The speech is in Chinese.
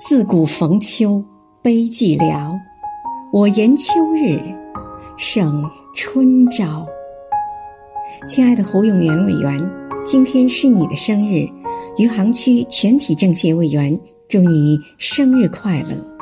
自古逢秋悲寂寥。我言秋日胜春朝。亲爱的胡永元委员今天是你的生日余杭区全体政协委员祝你生日快乐。